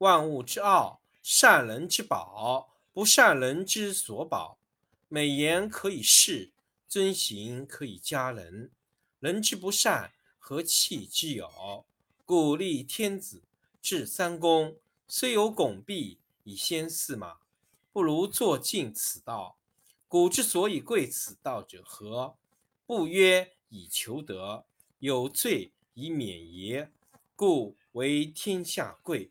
万物之奥，善人之宝，不善人之所宝。美言可以世，尊行可以加人。人之不善，何气之有？故立天子，制三公，虽有拱璧以先驷马，不如坐尽此道。古之所以贵此道者何？不曰以求得，有罪以免也？故为天下贵。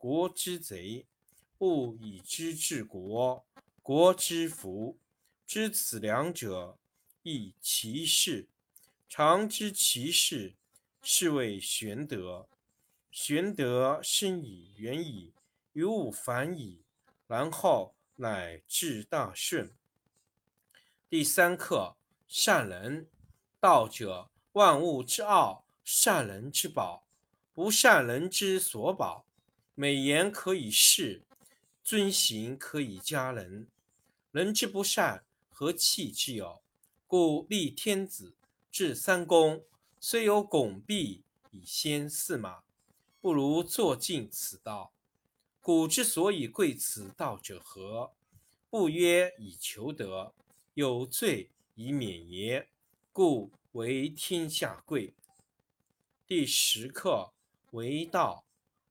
国之贼，不以知治国，国之福。知此两者，亦其事。常知其事，是谓玄德。玄德深以，远矣，于物反矣，然后乃至大顺。第三课：善人。道者，万物之奥，善人之宝，不善人之所宝。美言可以世，尊行可以加人。人之不善，何气之有？故立天子，制三公，虽有拱璧以先驷马，不如坐尽此道。古之所以贵此道者何？不曰以求得，有罪以免也？故为天下贵。第十课为道。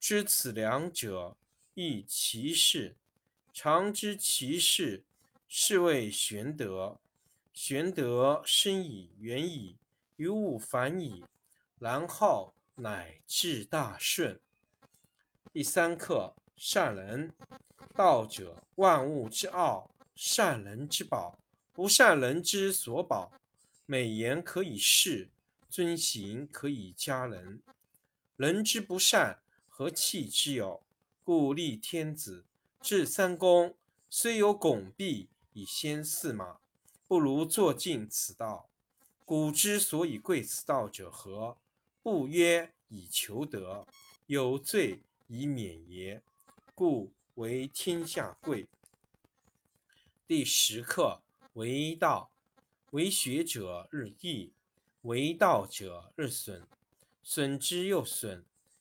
知此两者，亦其事。常知其事，是谓玄德。玄德深矣，远矣，于物反矣，然后乃至大顺。第三课：善人。道者，万物之奥，善人之宝。不善人之所宝。美言可以世，遵行可以加人。人之不善，何气之有？故立天子，至三公，虽有拱璧以先驷马，不如坐尽此道。古之所以贵此道者何？不曰以求得，有罪以免也。故为天下贵。第十课为道，为学者日益，为道者日损，损之又损，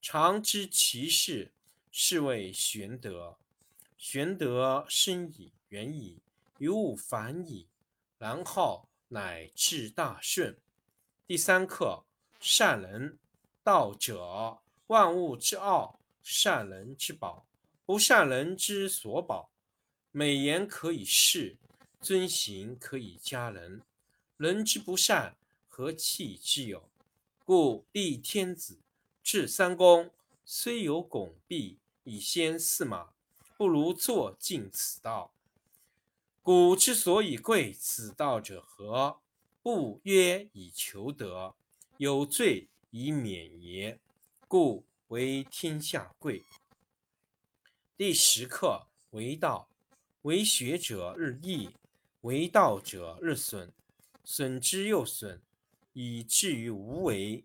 常知其事。是谓玄德。玄德深矣，远矣，于物反矣，然后乃至大顺。第三课：善人。道者，万物之奥，善人之宝。不善人之所宝。美言可以世，尊行可以加人。人之不善，何气之有？故立天子，制三公，虽有拱璧。以先驷马，不如坐尽此道。古之所以贵此道者何？不曰以求得，有罪以免也。故为天下贵。第十课为道，为学者日益，为道者日损，损之又损，以至于无为。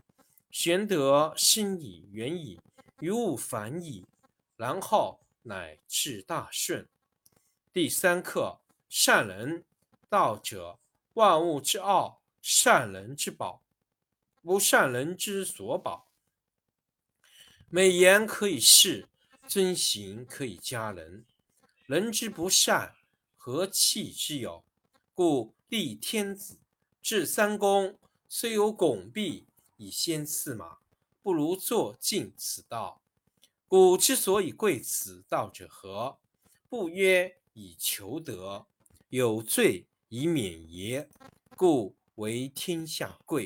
玄德深矣，远矣，于物反矣，然后。乃至大顺。第三课：善人。道者，万物之奥，善人之宝。不善人之所宝。美言可以世，尊行可以加人。人之不善，何气之有？故立天子，制三公，虽有拱璧以先驷马，不如坐尽此道。古之所以贵此道者何？不曰以求得，有罪以免也。故为天下贵。